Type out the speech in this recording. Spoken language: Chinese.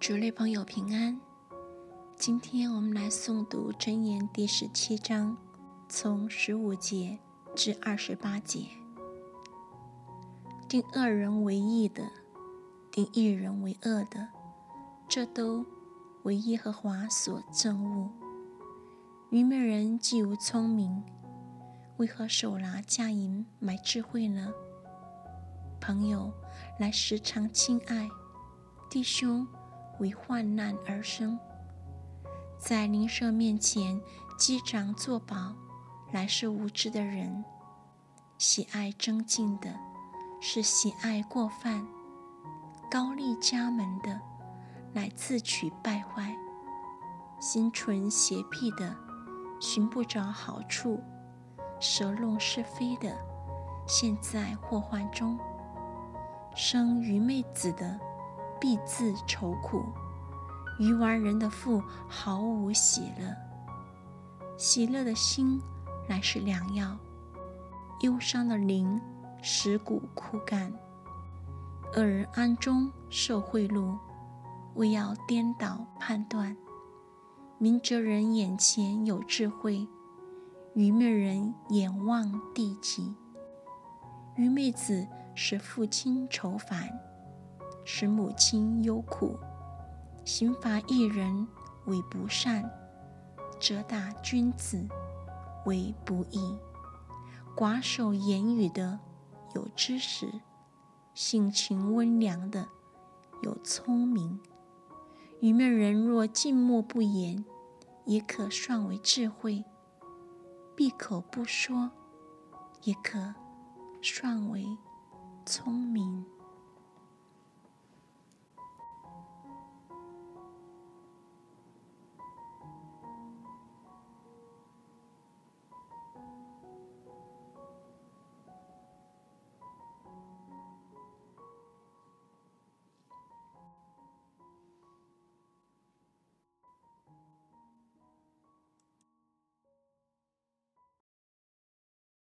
主内朋友平安。今天我们来诵读箴言第十七章，从十五节至二十八节。定恶人为义的，定义人为恶的，这都为耶和华所憎恶。愚昧人既无聪明，为何手拿价银买智慧呢？朋友，来时常亲爱弟兄。为患难而生，在灵舍面前击掌作保，乃是无知的人；喜爱争竞的，是喜爱过犯；高丽家门的，乃自取败坏；心存邪僻的，寻不着好处；舌弄是非的，陷在祸患中；生愚昧子的。必自愁苦，愚顽人的腹毫无喜乐。喜乐的心乃是良药，忧伤的灵使骨枯干。恶人暗中受贿赂，为要颠倒判断。明哲人眼前有智慧，愚昧人眼望地极。愚昧子使父亲愁烦。使母亲忧苦，刑罚一人为不善，责打君子为不义。寡守言语的有知识，性情温良的有聪明。愚昧人若静默不言，也可算为智慧；闭口不说，也可算为聪明。